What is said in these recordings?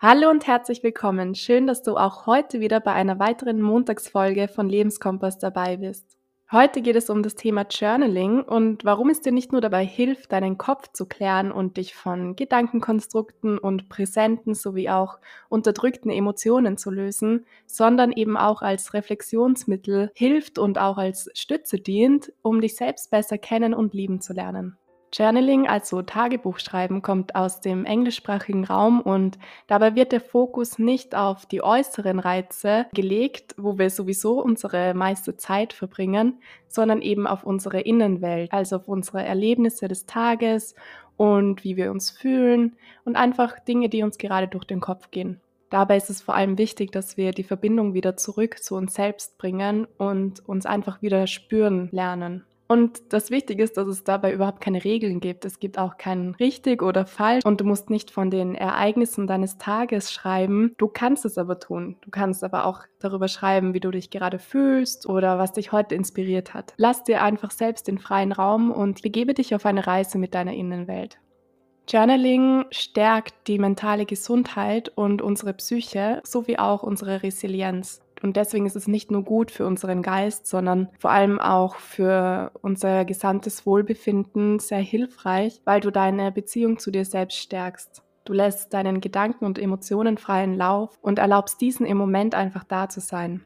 Hallo und herzlich willkommen. Schön, dass du auch heute wieder bei einer weiteren Montagsfolge von Lebenskompass dabei bist. Heute geht es um das Thema Journaling und warum es dir nicht nur dabei hilft, deinen Kopf zu klären und dich von Gedankenkonstrukten und präsenten sowie auch unterdrückten Emotionen zu lösen, sondern eben auch als Reflexionsmittel hilft und auch als Stütze dient, um dich selbst besser kennen und lieben zu lernen. Journaling, also Tagebuchschreiben, kommt aus dem englischsprachigen Raum und dabei wird der Fokus nicht auf die äußeren Reize gelegt, wo wir sowieso unsere meiste Zeit verbringen, sondern eben auf unsere Innenwelt, also auf unsere Erlebnisse des Tages und wie wir uns fühlen und einfach Dinge, die uns gerade durch den Kopf gehen. Dabei ist es vor allem wichtig, dass wir die Verbindung wieder zurück zu uns selbst bringen und uns einfach wieder spüren lernen. Und das Wichtige ist, dass es dabei überhaupt keine Regeln gibt. Es gibt auch kein richtig oder falsch und du musst nicht von den Ereignissen deines Tages schreiben. Du kannst es aber tun. Du kannst aber auch darüber schreiben, wie du dich gerade fühlst oder was dich heute inspiriert hat. Lass dir einfach selbst den freien Raum und begebe dich auf eine Reise mit deiner Innenwelt. Journaling stärkt die mentale Gesundheit und unsere Psyche sowie auch unsere Resilienz. Und deswegen ist es nicht nur gut für unseren Geist, sondern vor allem auch für unser gesamtes Wohlbefinden sehr hilfreich, weil du deine Beziehung zu dir selbst stärkst. Du lässt deinen Gedanken und Emotionen freien Lauf und erlaubst diesen im Moment einfach da zu sein.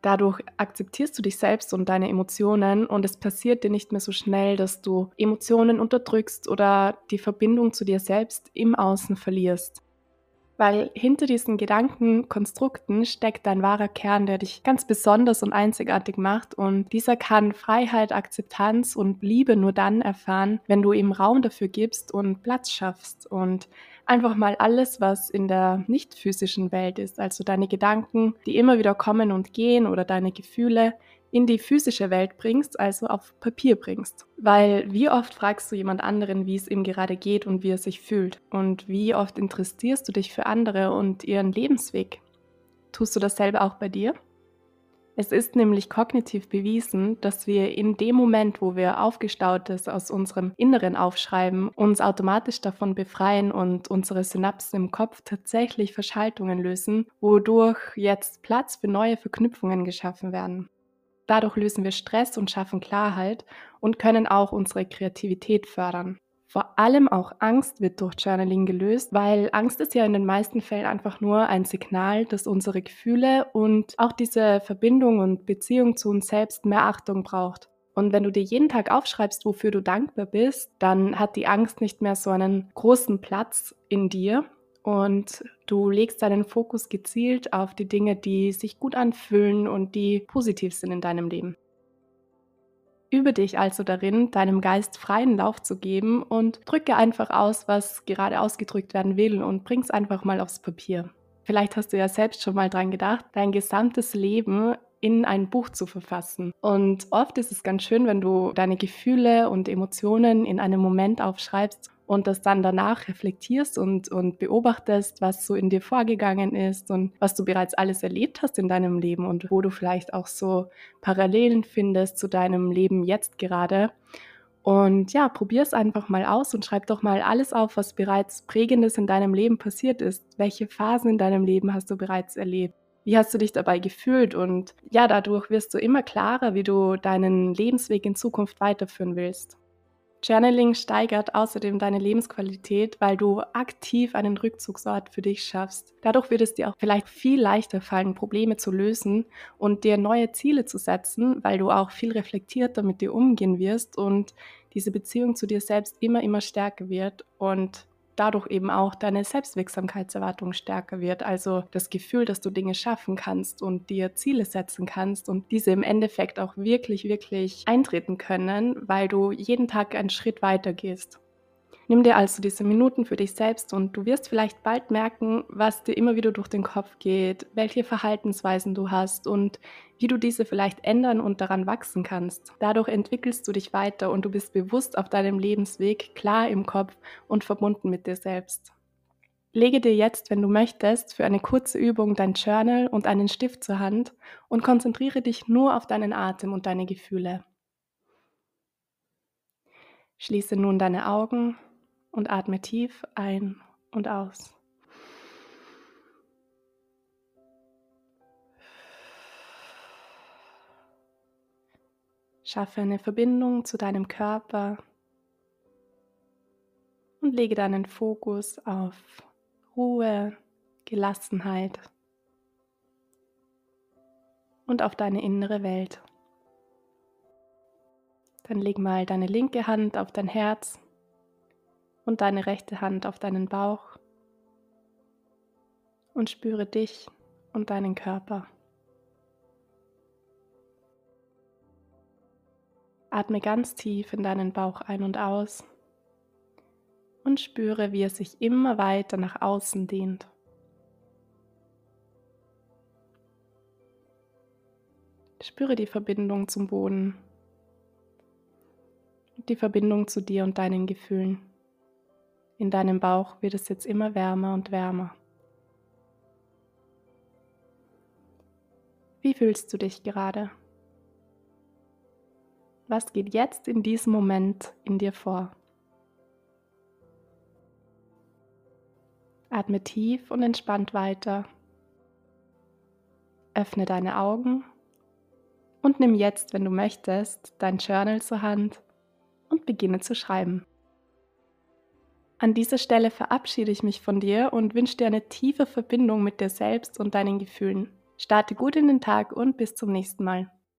Dadurch akzeptierst du dich selbst und deine Emotionen und es passiert dir nicht mehr so schnell, dass du Emotionen unterdrückst oder die Verbindung zu dir selbst im Außen verlierst weil hinter diesen Gedankenkonstrukten steckt ein wahrer Kern, der dich ganz besonders und einzigartig macht. Und dieser kann Freiheit, Akzeptanz und Liebe nur dann erfahren, wenn du ihm Raum dafür gibst und Platz schaffst. Und einfach mal alles, was in der nicht physischen Welt ist, also deine Gedanken, die immer wieder kommen und gehen oder deine Gefühle, in die physische Welt bringst, also auf Papier bringst. Weil wie oft fragst du jemand anderen, wie es ihm gerade geht und wie er sich fühlt? Und wie oft interessierst du dich für andere und ihren Lebensweg? Tust du dasselbe auch bei dir? Es ist nämlich kognitiv bewiesen, dass wir in dem Moment, wo wir Aufgestautes aus unserem Inneren aufschreiben, uns automatisch davon befreien und unsere Synapsen im Kopf tatsächlich Verschaltungen lösen, wodurch jetzt Platz für neue Verknüpfungen geschaffen werden. Dadurch lösen wir Stress und schaffen Klarheit und können auch unsere Kreativität fördern. Vor allem auch Angst wird durch Journaling gelöst, weil Angst ist ja in den meisten Fällen einfach nur ein Signal, dass unsere Gefühle und auch diese Verbindung und Beziehung zu uns selbst mehr Achtung braucht. Und wenn du dir jeden Tag aufschreibst, wofür du dankbar bist, dann hat die Angst nicht mehr so einen großen Platz in dir und du legst deinen Fokus gezielt auf die Dinge, die sich gut anfühlen und die positiv sind in deinem Leben. Übe dich also darin, deinem Geist freien Lauf zu geben und drücke einfach aus, was gerade ausgedrückt werden will und bring's einfach mal aufs Papier. Vielleicht hast du ja selbst schon mal dran gedacht, dein gesamtes Leben in ein Buch zu verfassen. Und oft ist es ganz schön, wenn du deine Gefühle und Emotionen in einem Moment aufschreibst und das dann danach reflektierst und, und beobachtest, was so in dir vorgegangen ist und was du bereits alles erlebt hast in deinem Leben und wo du vielleicht auch so Parallelen findest zu deinem Leben jetzt gerade. Und ja, probier es einfach mal aus und schreib doch mal alles auf, was bereits prägendes in deinem Leben passiert ist. Welche Phasen in deinem Leben hast du bereits erlebt? Wie hast du dich dabei gefühlt? Und ja, dadurch wirst du immer klarer, wie du deinen Lebensweg in Zukunft weiterführen willst. Journaling steigert außerdem deine Lebensqualität, weil du aktiv einen Rückzugsort für dich schaffst. Dadurch wird es dir auch vielleicht viel leichter fallen, Probleme zu lösen und dir neue Ziele zu setzen, weil du auch viel reflektierter mit dir umgehen wirst und diese Beziehung zu dir selbst immer, immer stärker wird und dadurch eben auch deine Selbstwirksamkeitserwartung stärker wird. Also das Gefühl, dass du Dinge schaffen kannst und dir Ziele setzen kannst und diese im Endeffekt auch wirklich, wirklich eintreten können, weil du jeden Tag einen Schritt weiter gehst. Nimm dir also diese Minuten für dich selbst und du wirst vielleicht bald merken, was dir immer wieder durch den Kopf geht, welche Verhaltensweisen du hast und wie du diese vielleicht ändern und daran wachsen kannst. Dadurch entwickelst du dich weiter und du bist bewusst auf deinem Lebensweg, klar im Kopf und verbunden mit dir selbst. Lege dir jetzt, wenn du möchtest, für eine kurze Übung dein Journal und einen Stift zur Hand und konzentriere dich nur auf deinen Atem und deine Gefühle. Schließe nun deine Augen und atme tief ein und aus. Schaffe eine Verbindung zu deinem Körper und lege deinen Fokus auf Ruhe, Gelassenheit und auf deine innere Welt. Dann leg mal deine linke Hand auf dein Herz und deine rechte Hand auf deinen Bauch und spüre dich und deinen Körper. Atme ganz tief in deinen Bauch ein und aus und spüre, wie er sich immer weiter nach außen dehnt. Spüre die Verbindung zum Boden, die Verbindung zu dir und deinen Gefühlen. In deinem Bauch wird es jetzt immer wärmer und wärmer. Wie fühlst du dich gerade? Was geht jetzt in diesem Moment in dir vor? Atme tief und entspannt weiter. Öffne deine Augen und nimm jetzt, wenn du möchtest, dein Journal zur Hand und beginne zu schreiben. An dieser Stelle verabschiede ich mich von dir und wünsche dir eine tiefe Verbindung mit dir selbst und deinen Gefühlen. Starte gut in den Tag und bis zum nächsten Mal.